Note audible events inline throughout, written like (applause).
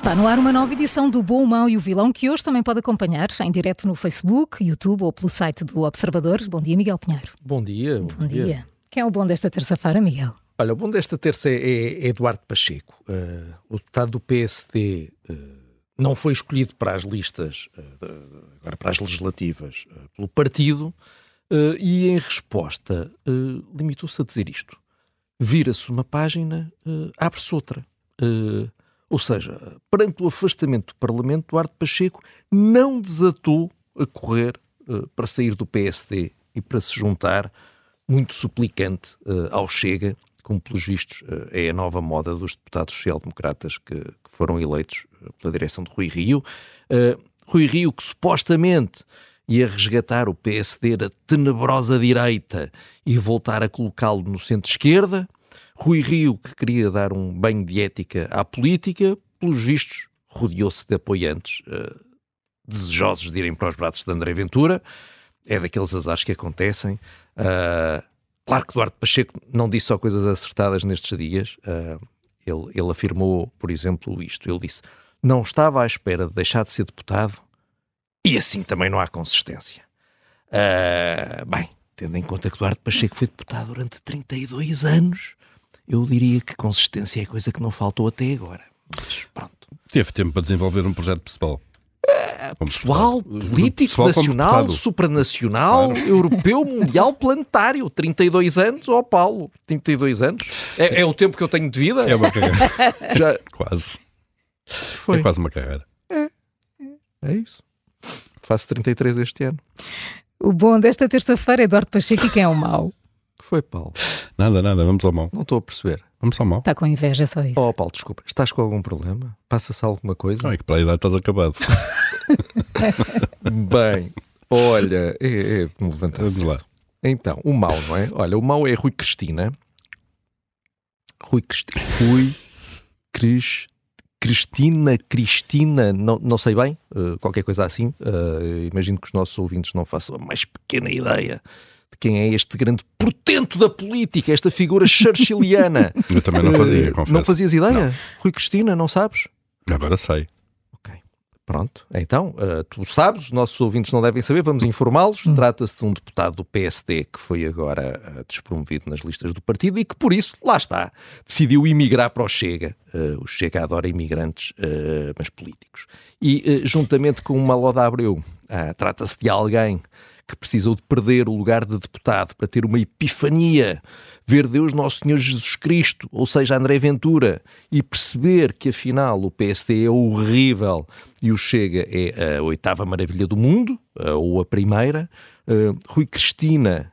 Está no ar uma nova edição do Bom, o Mau e o Vilão, que hoje também pode acompanhar em direto no Facebook, YouTube ou pelo site do Observador. Bom dia, Miguel Pinheiro. Bom dia. Bom, bom dia. dia. Quem é o bom desta terça-feira, Miguel? Olha, o bom desta terça é, é Eduardo Pacheco. Uh, o deputado do PSD uh, não foi escolhido para as listas, uh, agora para as legislativas, pelo partido e, em resposta, limitou-se a dizer isto. Vira-se uma página, abre-se outra. Ou seja, perante o afastamento do Parlamento, Duarte Pacheco não desatou a correr uh, para sair do PSD e para se juntar, muito suplicante, uh, ao Chega, como pelos vistos uh, é a nova moda dos deputados social-democratas que, que, foram eleitos pela direção de Rui Rio. Rui Rio, que supostamente ia resgatar o PSD da tenebrosa direita e voltar a colocá-lo no centro-esquerda, Rui Rio, que queria dar um banho de ética à política, pelos vistos, rodeou-se de apoiantes uh, desejosos de irem para os braços de André Ventura. É daqueles azares que acontecem. Uh, claro que Duarte Pacheco não disse só coisas acertadas nestes dias. Uh, ele, ele afirmou, por exemplo, isto. Ele disse: Não estava à espera de deixar de ser deputado e assim também não há consistência. Uh, bem, tendo em conta que Duarte Pacheco foi deputado durante 32 anos, eu diria que consistência é coisa que não faltou até agora. Mas pronto. Teve tempo para desenvolver um projeto pessoal. Uh, pessoal, (laughs) político, pessoal nacional, supranacional, claro. europeu, mundial, planetário. 32 anos, ó oh, Paulo, 32 anos. É, é, o tempo que eu tenho de vida? É uma carreira. (laughs) Já... Quase. Foi. É quase uma carreira. É, é, é isso. Faço 33 este ano. O bom desta terça-feira é Eduardo Pacheco e quem é o mau? Foi, Paulo? Nada, nada, vamos ao mal. Não estou a perceber. Vamos ao mal. Está com inveja, só isso. Oh, Paulo, desculpa. Estás com algum problema? Passa-se alguma coisa? Não, é que para a idade estás acabado. (laughs) Bem, olha, é, é me levantar Vamos lá. Então, o mal, não é? Olha, o mal é Rui Cristina. Rui Cristina. Rui Cris, Cristina, Cristina, não, não sei bem, uh, qualquer coisa assim. Uh, imagino que os nossos ouvintes não façam a mais pequena ideia de quem é este grande portento da política, esta figura churchilliana. (laughs) Eu também não fazia, uh, confesso. Não fazias ideia? Não. Rui Cristina, não sabes? Agora sei. Ok, pronto. Então, uh, tu sabes, os nossos ouvintes não devem saber, vamos informá-los. Hum. Trata-se de um deputado do PSD que foi agora uh, despromovido nas listas do partido e que, por isso, lá está, decidiu emigrar para o Chega. o Chega adora imigrantes, mas políticos. E, juntamente com o Maloda Abreu, trata-se de alguém que precisou de perder o lugar de deputado para ter uma epifania, ver Deus Nosso Senhor Jesus Cristo, ou seja, André Ventura, e perceber que afinal o PSD é horrível e o Chega é a oitava maravilha do mundo, ou a primeira. Uh, Rui Cristina,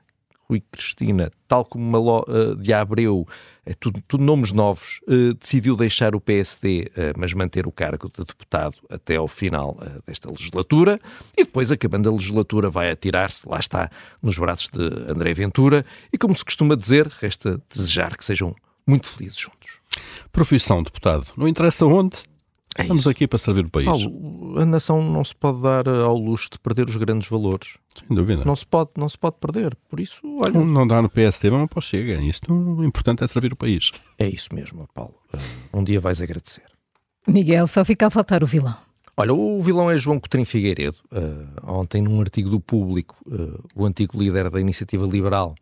Rui Cristina, tal como Maló uh, de Abreu, é tudo, tudo nomes novos, uh, decidiu deixar o PSD, uh, mas manter o cargo de deputado até ao final desta legislatura, e depois, acabando a legislatura, vai atirar-se, lá está, nos braços de André Ventura, e como se costuma dizer, resta desejar que sejam muito felizes juntos. Profissão deputado, não interessa onde, é Estamos isso. aqui para servir o país. Paulo, a nação não se pode dar ao luxo de perder os grandes valores. Sem dúvida. Não se pode, não se pode perder. Por isso, olha. Não, não dá no PSD, mas não pode chegar. Isto o importante é servir o país. É isso mesmo, Paulo. Um dia vais agradecer. Miguel, só fica a faltar o vilão. Olha, o vilão é João Coutinho Figueiredo. Uh, ontem, num artigo do Público, uh, o antigo líder da Iniciativa Liberal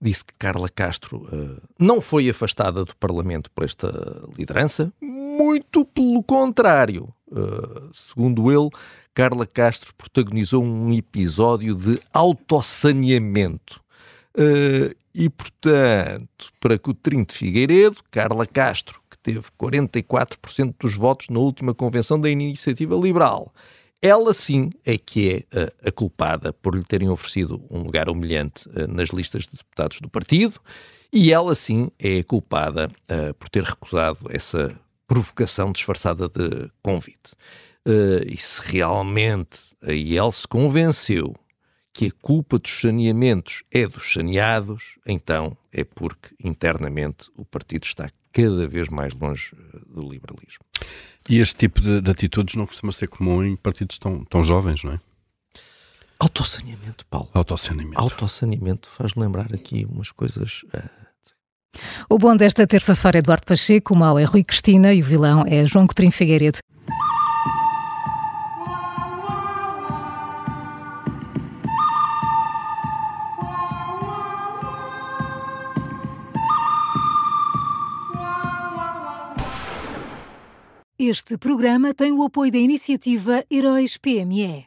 disse que Carla Castro uh, não foi afastada do Parlamento por esta liderança, muito pelo contrário. Uh, segundo ele, Carla Castro protagonizou um episódio de autossaneamento. Uh, e, portanto, para Coutrinho de Figueiredo, Carla Castro, que teve 44% dos votos na última convenção da Iniciativa Liberal, ela sim é que é uh, a culpada por lhe terem oferecido um lugar humilhante uh, nas listas de deputados do partido e ela sim é culpada uh, por ter recusado essa provocação disfarçada de convite. e se realmente a IEL se convenceu que a culpa dos saneamentos é dos saneados, então é porque internamente o partido está cada vez mais longe do liberalismo. E este tipo de, de, atitudes não costuma ser comum em partidos tão, tão jovens, não é? Autossaneamento, Paulo. Autossaneamento. Autossaneamento faz lembrar aqui umas coisas. Uh... O bom desta terça-feira é Eduardo Pacheco, o mau é Rui Cristina e o vilão é João Coutinho Figueiredo. Este programa tem o apoio da iniciativa Heróis PME.